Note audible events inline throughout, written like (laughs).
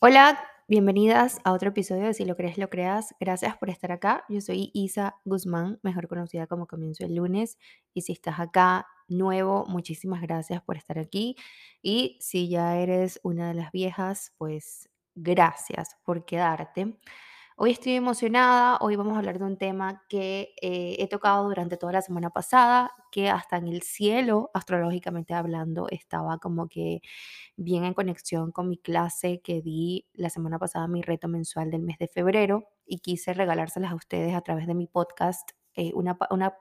Hola, bienvenidas a otro episodio de Si lo crees, lo creas. Gracias por estar acá. Yo soy Isa Guzmán, mejor conocida como Comienzo el lunes. Y si estás acá nuevo, muchísimas gracias por estar aquí. Y si ya eres una de las viejas, pues gracias por quedarte. Hoy estoy emocionada, hoy vamos a hablar de un tema que eh, he tocado durante toda la semana pasada, que hasta en el cielo, astrológicamente hablando, estaba como que bien en conexión con mi clase que di la semana pasada, mi reto mensual del mes de febrero, y quise regalárselas a ustedes a través de mi podcast, eh, una,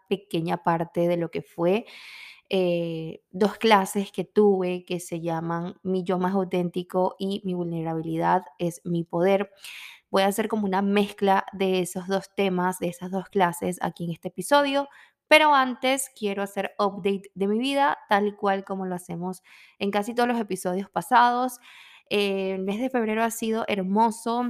pequeña parte de lo que fue eh, dos clases que tuve que se llaman Mi yo más auténtico y Mi vulnerabilidad es mi poder. Voy a hacer como una mezcla de esos dos temas, de esas dos clases aquí en este episodio, pero antes quiero hacer update de mi vida, tal y cual como lo hacemos en casi todos los episodios pasados. Eh, el mes de febrero ha sido hermoso,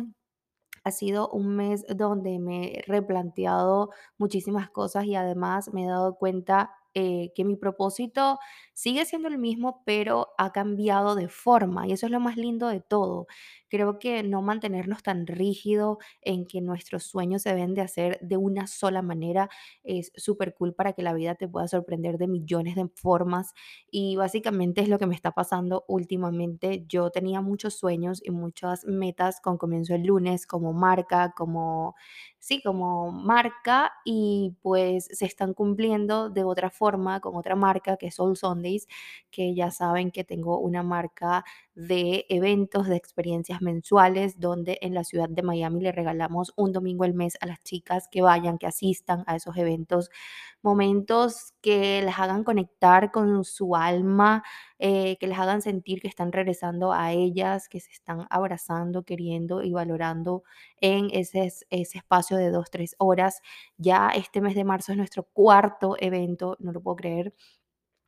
ha sido un mes donde me he replanteado muchísimas cosas y además me he dado cuenta eh, que mi propósito sigue siendo el mismo, pero ha cambiado de forma y eso es lo más lindo de todo. Creo que no mantenernos tan rígido en que nuestros sueños se deben de hacer de una sola manera es súper cool para que la vida te pueda sorprender de millones de formas y básicamente es lo que me está pasando últimamente. Yo tenía muchos sueños y muchas metas con comienzo el lunes como marca, como, sí, como marca y pues se están cumpliendo de otra forma con otra marca que es Soul Sundays, que ya saben que tengo una marca de eventos, de experiencias mensuales, donde en la ciudad de Miami le regalamos un domingo al mes a las chicas que vayan, que asistan a esos eventos momentos que les hagan conectar con su alma, eh, que les hagan sentir que están regresando a ellas, que se están abrazando, queriendo y valorando en ese, es- ese espacio de dos, tres horas. Ya este mes de marzo es nuestro cuarto evento, no lo puedo creer.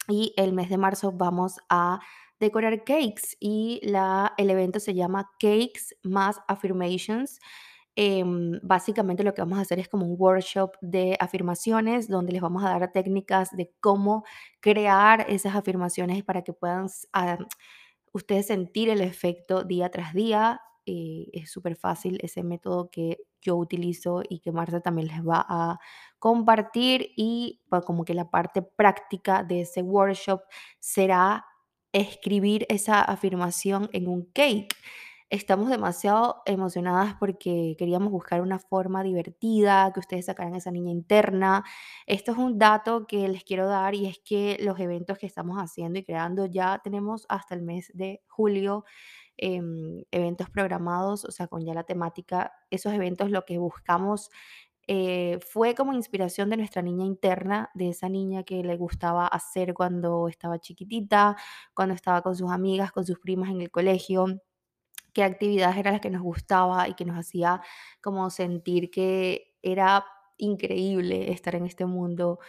Y el mes de marzo vamos a decorar cakes y la, el evento se llama Cakes más Affirmations. Em, básicamente lo que vamos a hacer es como un workshop de afirmaciones donde les vamos a dar técnicas de cómo crear esas afirmaciones para que puedan ah, ustedes sentir el efecto día tras día. eh, es súper fácil ese método que yo utilizo y que Marta también les va a compartir y como que la parte práctica de ese workshop será escribir esa afirmación en un cake. Estamos demasiado emocionadas porque queríamos buscar una forma divertida, que ustedes sacaran esa niña interna. Esto es un dato que les quiero dar y es que los eventos que estamos haciendo y creando ya tenemos hasta el mes de julio em, eventos programados, o sea, con ya la temática. Esos eventos lo que buscamos eh, fue como inspiración de nuestra niña interna, de esa niña que le gustaba hacer cuando estaba chiquitita, cuando estaba con sus amigas, con sus primas en el colegio qué actividades eran las que nos gustaba y que nos hacía como sentir que era increíble estar en este mundo.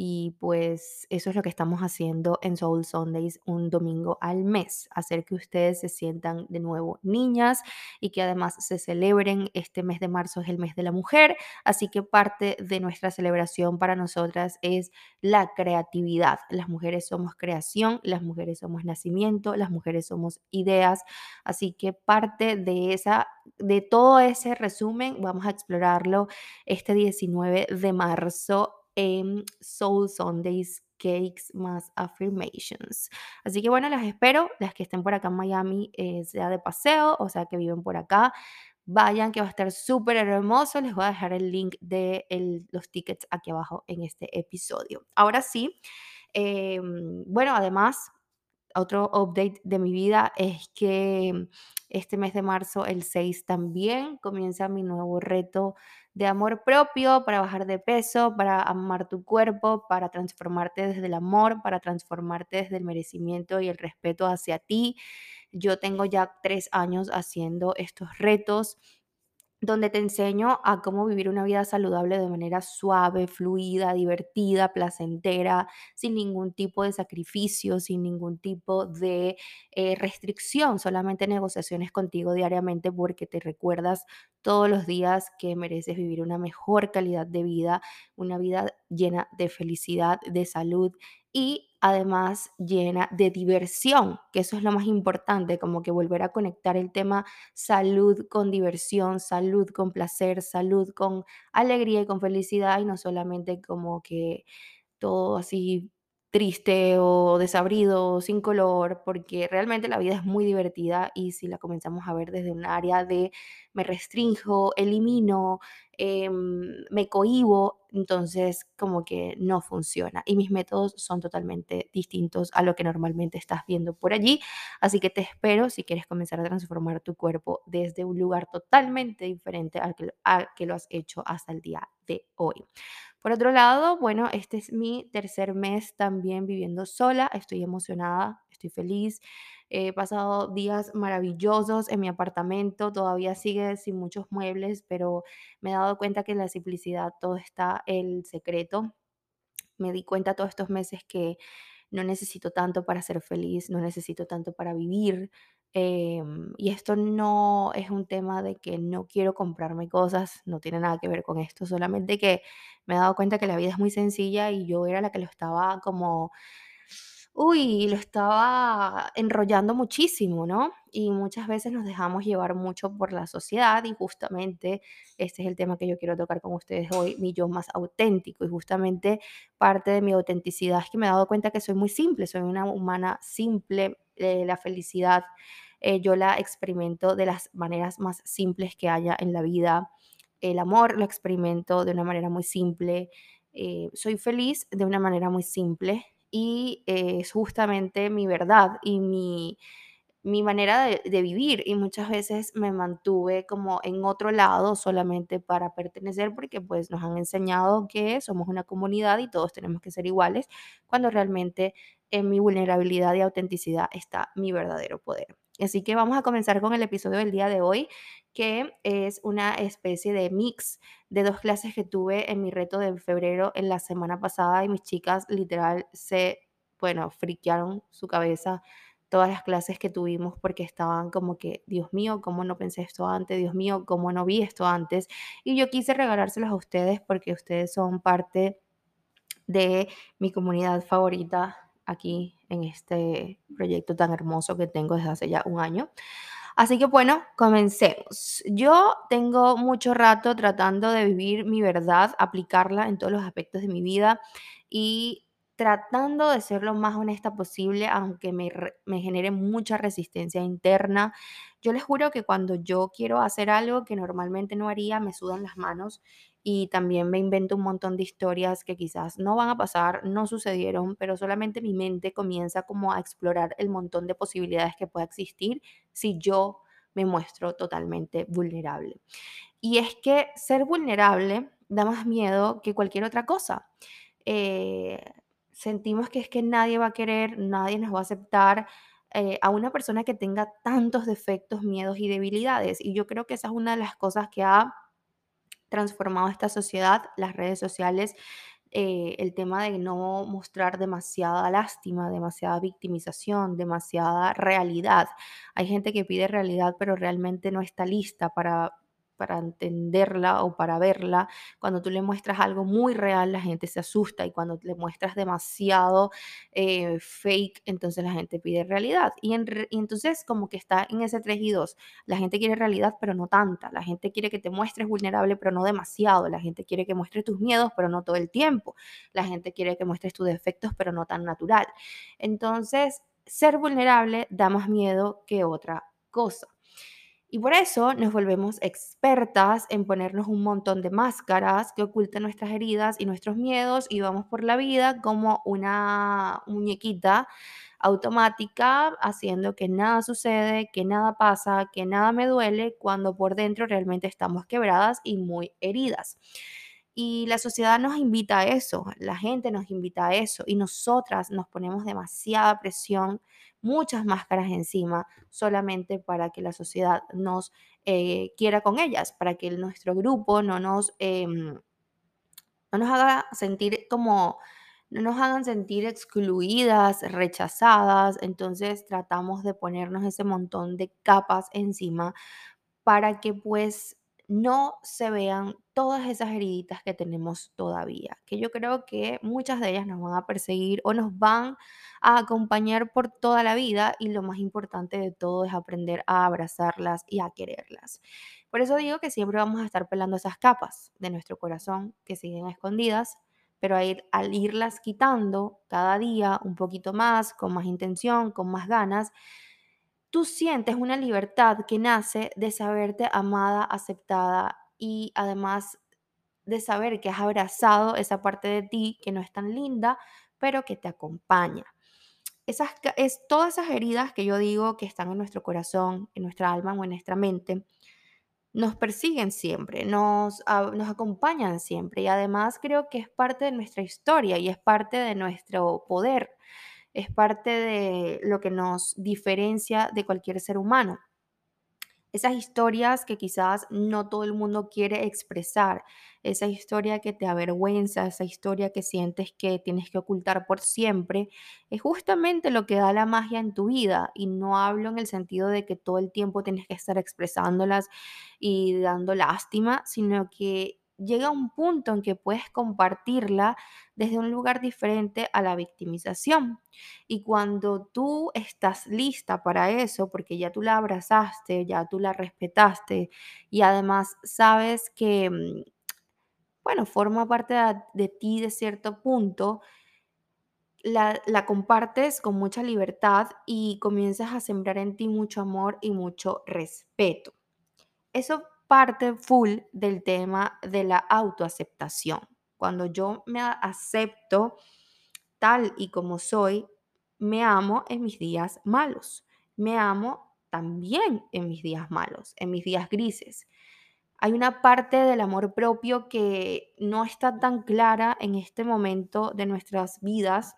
Y pues eso es lo que estamos haciendo en Soul Sundays un domingo al mes, hacer que ustedes se sientan de nuevo niñas y que además se celebren. Este mes de marzo es el mes de la mujer, así que parte de nuestra celebración para nosotras es la creatividad. Las mujeres somos creación, las mujeres somos nacimiento, las mujeres somos ideas, Así que parte de esa de todo ese resumen vamos a explorarlo este 19 de marzo en Soul Sundays Cakes más Affirmations. Así que bueno, las espero, las que estén por acá en Miami, eh, sea de paseo, o sea que viven por acá, vayan que va a estar súper hermoso. Les voy a dejar el link de el- los tickets aquí abajo en este episodio. Ahora sí, em, bueno, además otro update de mi vida es que este mes de marzo, el 6 también, comienza mi nuevo reto de amor propio para bajar de peso, para amar tu cuerpo, para transformarte desde el amor, para transformarte desde el merecimiento y el respeto hacia ti. Yo tengo ya tres años haciendo estos retos donde te enseño a cómo vivir una vida saludable de manera suave, fluida, divertida, placentera, sin ningún tipo de sacrificio, sin ningún tipo de eh, restricción, solamente negociaciones contigo diariamente porque te recuerdas todos los días que mereces vivir una mejor calidad de vida, una vida llena de felicidad, de salud y además llena de diversión, que eso es lo más importante, como que volver a conectar el tema salud con diversión, salud con placer, salud con alegría y con felicidad y no solamente como que todo así triste o desabrido, sin color, porque realmente la vida es muy divertida y si la comenzamos a ver desde un área de me restrinjo, elimino, em, me cohibo, entonces como que no funciona. Y mis métodos son totalmente distintos a lo que normalmente estás viendo por allí. Así que te espero si quieres comenzar a transformar tu cuerpo desde un lugar totalmente diferente que, al que lo has hecho hasta el día de hoy. Por otro lado, bueno, este es mi tercer mes también viviendo sola. Estoy emocionada, estoy feliz. He pasado días maravillosos en mi apartamento. Todavía sigue sin muchos muebles, pero me he dado cuenta que en la simplicidad todo está el secreto. Me di cuenta todos estos meses que no necesito tanto para ser feliz, no necesito tanto para vivir. em, y esto no es un tema de que no quiero comprarme cosas, no tiene nada que ver con esto, solamente que me he dado cuenta que la vida es muy sencilla y yo era la que lo estaba como Uy, lo estaba enrollando muchísimo, ¿no? Y muchas veces nos dejamos llevar mucho por la sociedad y justamente este es el tema que yo quiero tocar con ustedes hoy, mi yo más auténtico. Y justamente parte de mi autenticidad es que me he dado cuenta que soy muy simple, soy una humana simple, eh, la felicidad eh, yo la experimento de las maneras más simples que haya en la vida. El amor lo experimento de una manera muy simple. eh, soy feliz de una manera muy simple y eh, es justamente mi verdad y mi, mi manera de, de vivir y muchas veces me mantuve como en otro lado solamente para pertenecer porque pues nos han enseñado que somos una comunidad y todos tenemos que ser iguales cuando realmente en mi vulnerabilidad y autenticidad está mi verdadero poder. Así que vamos a comenzar con el episodio del día de hoy, que es una especie de mix de dos clases que tuve en mi reto de febrero en la semana pasada y mis chicas literal se, bueno, friquearon su cabeza todas las clases que tuvimos porque estaban como que, Dios mío, ¿cómo no pensé esto antes? Dios mío, ¿cómo no vi esto antes? Y yo quise regalárselos a ustedes porque ustedes son parte de mi comunidad favorita aquí en este proyecto tan hermoso que tengo desde hace ya un año. Así que bueno, comencemos. Yo tengo mucho rato tratando de vivir mi verdad, aplicarla en todos los aspectos de mi vida y tratando de ser lo más honesta posible, aunque me, me genere mucha resistencia interna. Yo les juro que cuando yo quiero hacer algo que normalmente no haría, me sudan las manos y también me invento un montón de historias que quizás no van a pasar, no sucedieron, pero solamente mi mente comienza como a explorar el montón de posibilidades que pueda existir si yo me muestro totalmente vulnerable. Y es que ser vulnerable da más miedo que cualquier otra cosa. Eh, sentimos que es que nadie va a querer, nadie nos va a aceptar eh, a una persona que tenga tantos defectos, miedos y debilidades. Y yo creo que esa es una de las cosas que ha transformado esta sociedad, las redes sociales, eh, el tema de no mostrar demasiada lástima, demasiada victimización, demasiada realidad. Hay gente que pide realidad, pero realmente no está lista para para entenderla o para verla. Cuando tú le muestras algo muy real, la gente se asusta y cuando le muestras demasiado eh, fake, entonces la gente pide realidad. Y, y entonces como que está en ese 3 y 2. La gente quiere realidad, pero no tanta. La gente quiere que te muestres vulnerable, pero no demasiado. La gente quiere que muestres tus miedos, pero no todo el tiempo. La gente quiere que muestres tus defectos, pero no tan natural. Entonces, ser vulnerable da más miedo que otra cosa. Y por eso nos volvemos expertas en ponernos un montón de máscaras que ocultan nuestras heridas y nuestros miedos y vamos por la vida como una muñequita automática haciendo que nada sucede, que nada pasa, que nada me duele, cuando por dentro realmente estamos quebradas y muy heridas. Y la sociedad nos invita a eso, la gente nos invita a eso y nosotras nos ponemos demasiada presión, muchas máscaras encima solamente para que la sociedad nos eh, quiera con ellas, para que nuestro grupo no nos, em, no nos haga sentir como, no nos hagan sentir excluidas, rechazadas. Entonces tratamos de ponernos ese montón de capas encima para que pues no se vean todas esas heriditas que tenemos todavía, que yo creo que muchas de ellas nos van a perseguir o nos van a acompañar por toda la vida y lo más importante de todo es aprender a abrazarlas y a quererlas. Por eso digo que siempre vamos a estar pelando esas capas de nuestro corazón que siguen escondidas, pero al irlas quitando cada día un poquito más, con más intención, con más ganas, tú sientes una libertad que nace de saberte amada, aceptada y además de saber que has abrazado esa parte de ti que no es tan linda, pero que te acompaña. Esas, es, todas esas heridas que yo digo que están en nuestro corazón, en nuestra alma o en nuestra mente, nos persiguen siempre, nos, nos acompañan siempre y además creo que es parte de nuestra historia y es parte de nuestro poder es parte de lo que nos diferencia de cualquier ser humano. Esas historias que quizás no todo el mundo quiere expresar, esa historia que te avergüenza, esa historia que sientes que tienes que ocultar por siempre, es justamente lo que da la magia en tu vida. Y no hablo en el sentido de que todo el tiempo tienes que estar expresándolas y dando lástima, sino que llega un punto en que puedes compartirla desde un lugar diferente a la victimización. Y cuando tú estás lista para eso, porque ya tú la abrazaste, ya tú la respetaste y además sabes que, mm, bueno, forma parte de, ti de cierto punto, la, la, compartes con mucha libertad y comienzas a sembrar en ti mucho amor y mucho respeto. Eso parte full del tema de la autoaceptación. Cuando yo me acepto tal y como soy, me amo en mis días malos. Me amo también en mis días malos, en mis días grises. Hay una parte del amor propio que no está tan clara en este momento de nuestras vidas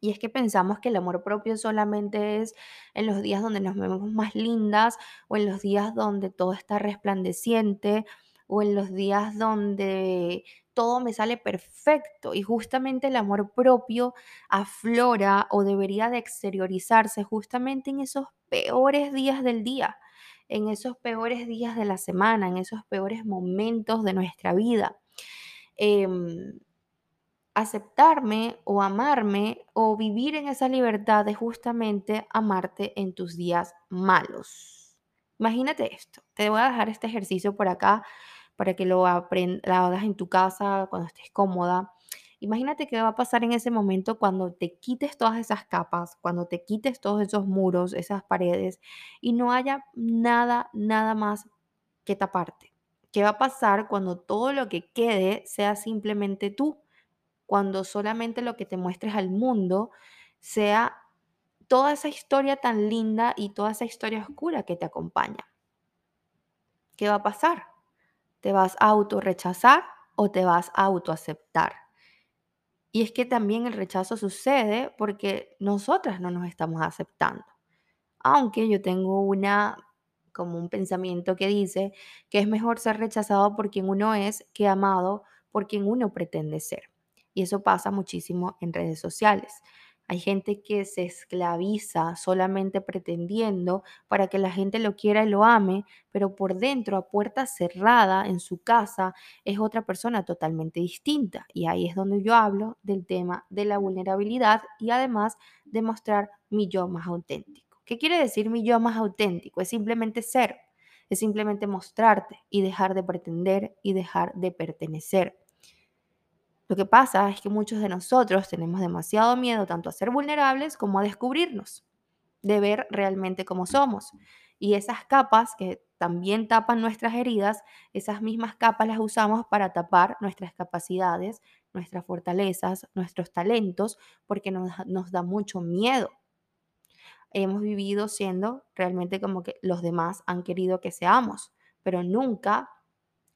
y es que pensamos que el amor propio solamente es en los días donde nos vemos más lindas o en los días donde todo está resplandeciente o en los días donde todo me sale perfecto. Y justamente el amor propio aflora o debería de exteriorizarse justamente en esos peores días del día, en esos peores días de la semana, en esos peores momentos de nuestra vida. Em, aceptarme o amarme o vivir en esa libertad de justamente amarte en tus días malos. Imagínate esto. Te voy a dejar este ejercicio por acá para que lo, hagas en tu casa cuando estés cómoda. Imagínate qué va a pasar en ese momento cuando te quites todas esas capas, cuando te quites todos esos muros, esas paredes y no haya nada, nada más que taparte. ¿Qué va a pasar cuando todo lo que quede sea simplemente tú? Cuando solamente lo que te muestres al mundo sea toda esa historia tan linda y toda esa historia oscura que te acompaña. ¿Qué va a pasar? ¿Te vas a autorrechazar o te vas a autoaceptar? Y es que también el rechazo sucede porque nosotras no nos estamos aceptando. Aunque yo tengo una como un pensamiento que dice que es mejor ser rechazado por quien uno es que amado por quien uno pretende ser. Y eso pasa muchísimo en redes sociales. Hay gente que se esclaviza solamente pretendiendo para que la gente lo quiera y lo ame, pero por dentro, a puerta cerrada, en su casa, es otra persona totalmente distinta. Y ahí es donde yo hablo del tema de la vulnerabilidad y además de mostrar mi yo más auténtico. ¿Qué quiere decir mi yo más auténtico? Es simplemente ser, es simplemente mostrarte y dejar de pretender y dejar de pertenecer. Lo que pasa es que muchos de nosotros tenemos demasiado miedo tanto a ser vulnerables como a descubrirnos, de ver realmente cómo somos. Y esas capas que también tapan nuestras heridas, esas mismas capas las usamos para tapar nuestras capacidades, nuestras fortalezas, nuestros talentos, porque nos, da mucho miedo. Hemos vivido siendo realmente como que los demás han querido que seamos, pero nunca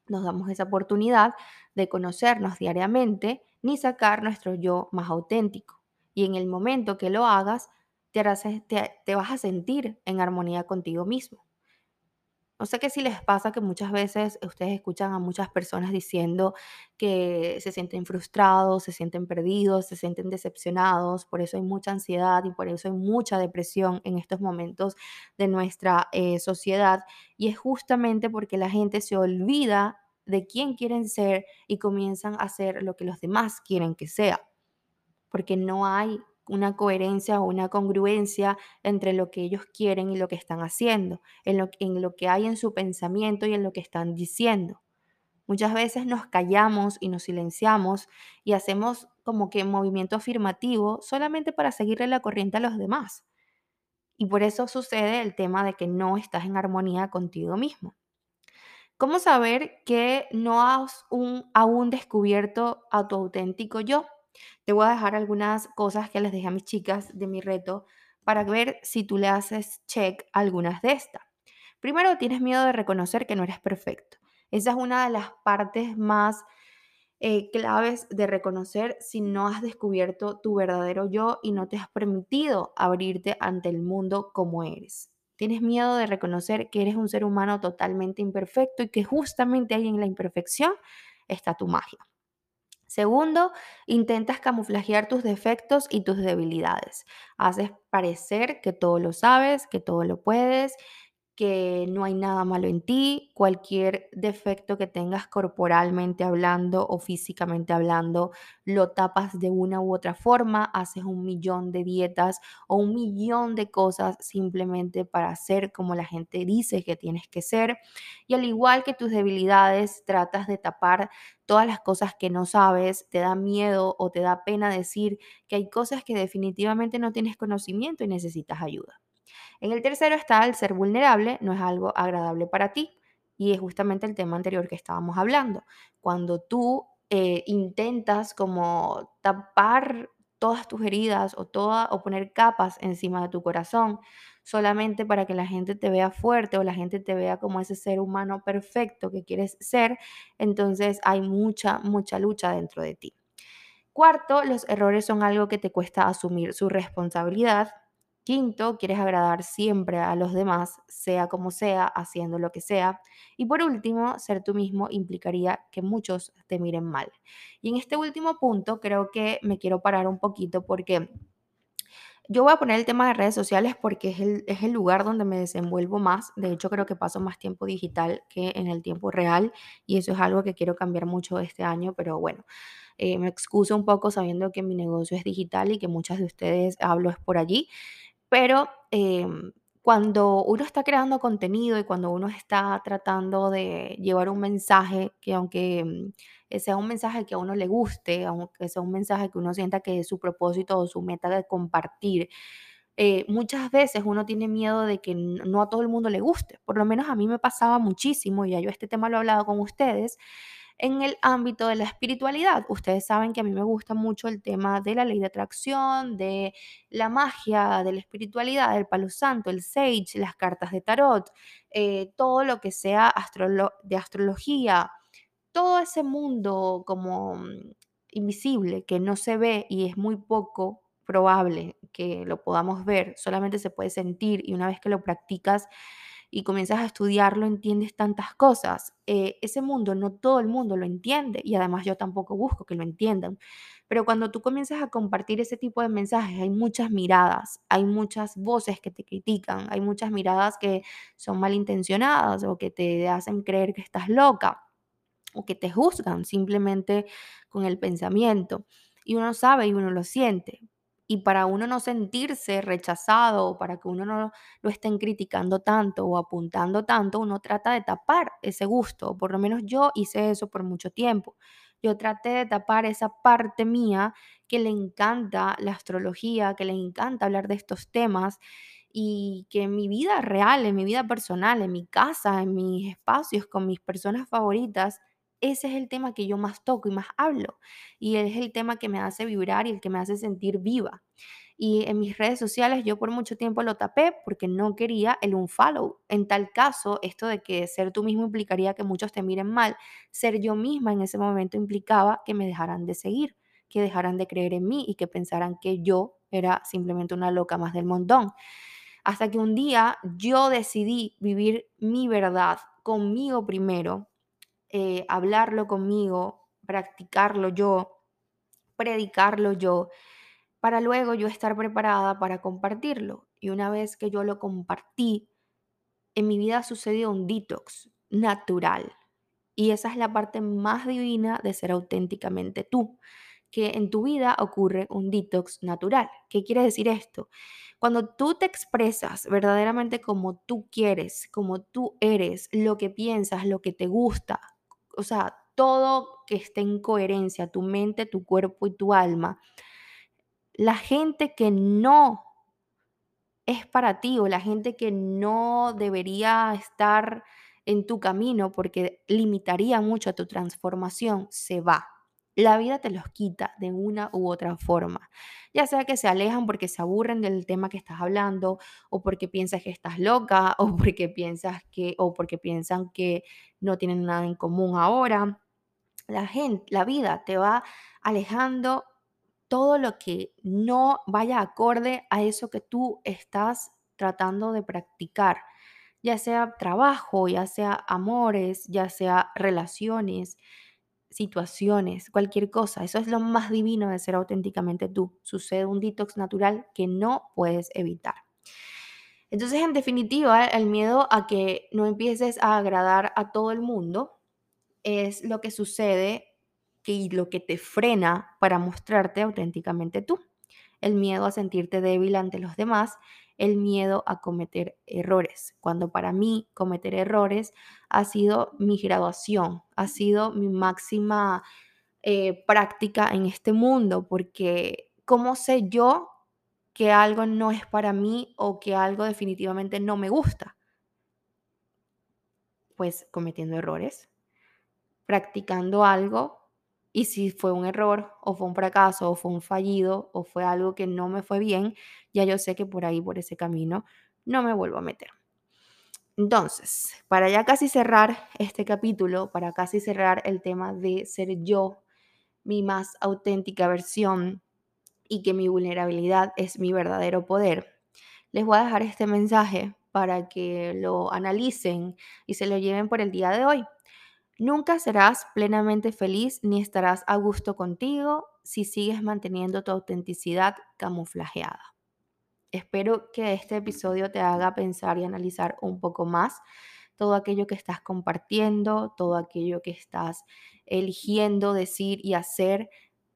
nos damos esa oportunidad de conocernos diariamente ni sacar nuestro yo más auténtico. Y en el momento que lo hagas, te, te, vas a sentir en armonía contigo mismo. No sé qué si les pasa que muchas veces ustedes escuchan a muchas personas diciendo que se sienten frustrados, se sienten perdidos, se sienten decepcionados, por eso hay mucha ansiedad y por eso hay mucha depresión en estos momentos de nuestra eh, sociedad. Y es justamente porque la gente se olvida de quién quieren ser y comienzan a hacer lo que los demás quieren que sea, porque no hay una coherencia o una congruencia entre lo que ellos quieren y lo que están haciendo, en lo, que hay en su pensamiento y en lo que están diciendo. Muchas veces nos callamos y nos silenciamos y hacemos como que movimiento afirmativo solamente para seguirle la corriente a los demás. Y por eso sucede el tema de que no estás en armonía contigo mismo. ¿Cómo saber que no has un, aún descubierto a tu auténtico yo? Te voy a dejar algunas cosas que les dejé a mis chicas de mi reto para ver si tú le haces check algunas de estas. Primero, tienes miedo de reconocer que no eres perfecto. Esa es una de las partes más eh, claves de reconocer si no has descubierto tu verdadero yo y no te has permitido abrirte ante el mundo como eres. Tienes miedo de reconocer que eres un ser humano totalmente imperfecto y que justamente ahí en la imperfección está tu magia. Segundo, intentas camuflajear tus defectos y tus debilidades. Haces parecer que todo lo sabes, que todo lo puedes que no hay nada malo en ti, cualquier defecto que tengas corporalmente hablando o físicamente hablando, lo tapas de una u otra forma, haces un millón de dietas o un millón de cosas simplemente para ser como la gente dice que tienes que ser. Y al igual que tus debilidades, tratas de tapar todas las cosas que no sabes, te da miedo o te da pena decir que hay cosas que definitivamente no tienes conocimiento y necesitas ayuda. En el tercero está el ser vulnerable, no es algo agradable para ti. Y es justamente el tema anterior que estábamos hablando. Cuando tú eh, intentas como tapar todas tus heridas o, toda, o poner capas encima de tu corazón solamente para que la gente te vea fuerte o la gente te vea como ese ser humano perfecto que quieres ser, entonces hay mucha, mucha lucha dentro de ti. Cuarto, los errores son algo que te cuesta asumir su responsabilidad Quinto, quieres agradar siempre a los demás, sea como sea, haciendo lo que sea. Y por último, ser tú mismo implicaría que muchos te miren mal. Y en este último punto creo que me quiero parar un poquito porque yo voy a poner el tema de redes sociales porque es el, es el lugar donde me desenvuelvo más. De hecho, creo que paso más tiempo digital que en el tiempo real y eso es algo que quiero cambiar mucho este año, pero bueno. Eh, me excuso un poco sabiendo que mi negocio es digital y que muchas de ustedes hablo es por allí, pero em, cuando uno está creando contenido y cuando uno está tratando de llevar un mensaje que aunque eh, sea un mensaje que a uno le guste, aunque sea un mensaje que uno sienta que es su propósito o su meta de compartir, eh, muchas veces uno tiene miedo de que no a todo el mundo le guste. Por lo menos a mí me pasaba muchísimo, y ya yo este tema lo he hablado con ustedes, en el ámbito de la espiritualidad. Ustedes saben que a mí me gusta mucho el tema de la ley de atracción, de la magia, de la espiritualidad, el palo santo, el sage, las cartas de tarot, eh, todo lo que sea de astrología, todo ese mundo como mm, invisible que no se ve y es muy poco probable que lo podamos ver, solamente se puede sentir y una vez que lo practicas y comienzas a estudiarlo, entiendes tantas cosas. Eh, ese mundo no todo el mundo lo entiende y además yo tampoco busco que lo entiendan. Pero cuando tú comienzas a compartir ese tipo de mensajes, hay muchas miradas, hay muchas voces que te critican, hay muchas miradas que son malintencionadas o que te hacen creer que estás loca o que te juzgan simplemente con el pensamiento. Y uno sabe y uno lo siente, y para uno no sentirse rechazado o para que uno no lo estén criticando tanto o apuntando tanto, uno trata de tapar ese gusto. Por lo menos yo hice eso por mucho tiempo. Yo traté de tapar esa parte mía que le encanta la astrología, que le encanta hablar de estos temas y que en mi vida real, en mi vida personal, en mi casa, en mis espacios con mis personas favoritas, ese es el tema que yo más toco y más hablo. Y es el tema que me hace vibrar y el que me hace sentir viva. Y en mis redes sociales yo por mucho tiempo lo tapé porque no quería el unfollow. En tal caso, esto de que ser tú mismo implicaría que muchos te miren mal, ser yo misma en ese momento implicaba que me dejaran de seguir, que dejaran de creer en mí y que pensaran que yo era simplemente una loca más del montón. Hasta que un día yo decidí vivir mi verdad conmigo primero, eh, hablarlo conmigo, practicarlo yo, predicarlo yo, para luego yo estar preparada para compartirlo. Y una vez que yo lo compartí, en mi vida sucedió un detox natural. Y esa es la parte más divina de ser auténticamente tú, que en tu vida ocurre un detox natural. ¿Qué quiere decir esto? Cuando tú te expresas verdaderamente como tú quieres, como tú eres, lo que piensas, lo que te gusta, o sea, todo que esté en coherencia, tu mente, tu cuerpo y tu alma, la gente que no es para ti o la gente que no debería estar en tu camino porque limitaría mucho tu transformación, se va. La vida te los quita de una u otra forma. Ya sea que se alejan porque se aburren del tema que estás hablando, o porque piensas que estás loca, (laughs) o porque piensas que, o porque piensan que no tienen nada en común ahora. La gente, la vida te va alejando todo lo que no vaya acorde a eso que tú estás tratando de practicar, ya sea trabajo, ya sea amores, ya sea relaciones, situaciones, cualquier cosa. Eso es lo más divino de ser auténticamente tú. Sucede un detox natural que no puedes evitar. Entonces, en definitiva, el miedo a que no empieces a agradar a todo el mundo es lo que sucede y lo que te frena para mostrarte auténticamente tú. El miedo a sentirte débil ante los demás, el miedo a cometer errores, cuando para mí cometer errores ha sido mi graduación, ha sido mi máxima eh, práctica en este mundo, porque ¿cómo sé yo que algo no es para mí o que algo definitivamente no me gusta? Pues cometiendo errores, practicando algo y si fue un error o fue un fracaso o fue un fallido o fue algo que no me fue bien, ya yo sé que por ahí, por ese camino, no me vuelvo a meter. Entonces, para ya casi cerrar este capítulo, para casi cerrar el tema de ser yo, mi más auténtica versión y que mi vulnerabilidad es mi verdadero poder, les voy a dejar este mensaje para que lo analicen y se lo lleven por el día de hoy. Nunca serás plenamente feliz ni estarás a gusto contigo si sigues manteniendo tu autenticidad camuflajeada. Espero que este episodio te haga pensar y analizar un poco más todo aquello que estás compartiendo, todo aquello que estás eligiendo decir y hacer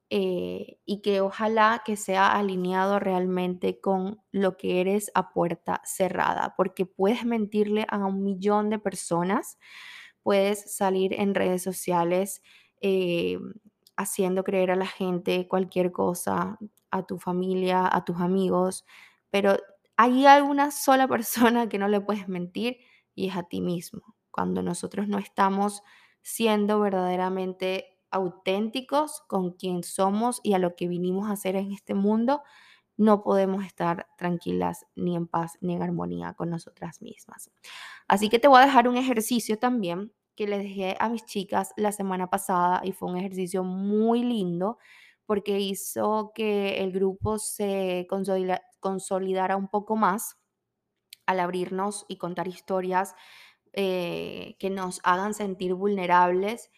eh, y que ojalá que sea alineado realmente con lo que eres a puerta cerrada, porque puedes mentirle a un millón de personas, puedes salir en redes sociales eh, haciendo creer a la gente cualquier cosa, a tu familia, a tus amigos, pero hay alguna sola (laughs) persona que no le puedes mentir y es a ti mismo. Cuando nosotros no estamos siendo verdaderamente auténticos con quien somos y a lo que vinimos a hacer en este mundo, no podemos estar tranquilas ni en paz ni en armonía con nosotras mismas. Así que te voy a dejar un ejercicio también que les dejé a mis chicas la semana pasada y fue un ejercicio muy lindo porque hizo que el grupo se consolidara un poco más al abrirnos y contar historias eh, que nos hagan sentir vulnerables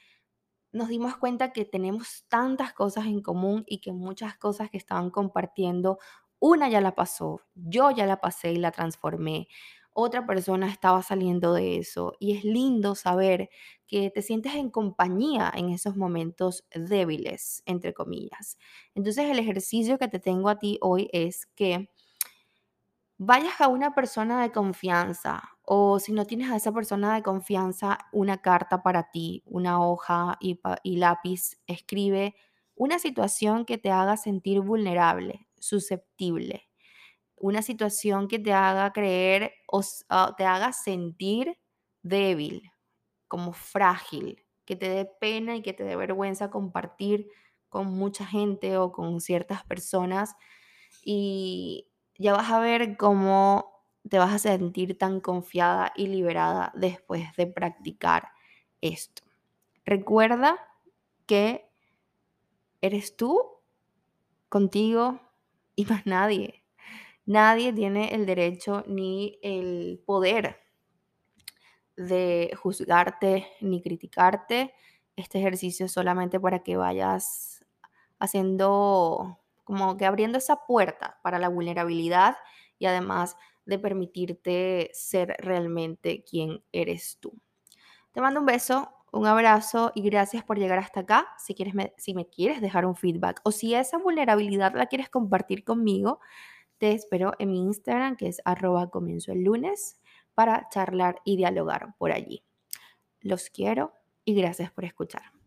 nos dimos cuenta que tenemos tantas cosas en común y que muchas cosas que estaban compartiendo, una ya la pasó, yo ya la pasé y la transformé, otra persona estaba saliendo de eso y es lindo saber que te sientes en compañía en esos momentos débiles, entre comillas. Entonces el ejercicio que te tengo a ti hoy es que vayas a una persona de confianza o si no tienes a esa persona de confianza, una carta para ti, una hoja y, lápiz, escribe una situación que te haga sentir vulnerable, susceptible, una situación que te haga creer o ah, te haga sentir débil, como frágil, que te dé pena y que te dé vergüenza compartir con mucha gente o con ciertas personas y ya vas a ver cómo te vas a sentir tan confiada y liberada después de practicar esto. Recuerda que eres tú, contigo y más nadie. Nadie tiene el derecho ni el poder de juzgarte ni criticarte. Este ejercicio es solamente para que vayas haciendo, como que abriendo esa puerta para la vulnerabilidad y además de permitirte ser realmente quien eres tú. Te mando un beso, un abrazo y gracias por llegar hasta acá. Si, quieres si me quieres dejar un feedback o si esa vulnerabilidad la quieres compartir conmigo, te espero en mi Instagram que es arroba comienzo el lunes para charlar y dialogar por allí. Los quiero y gracias por escuchar.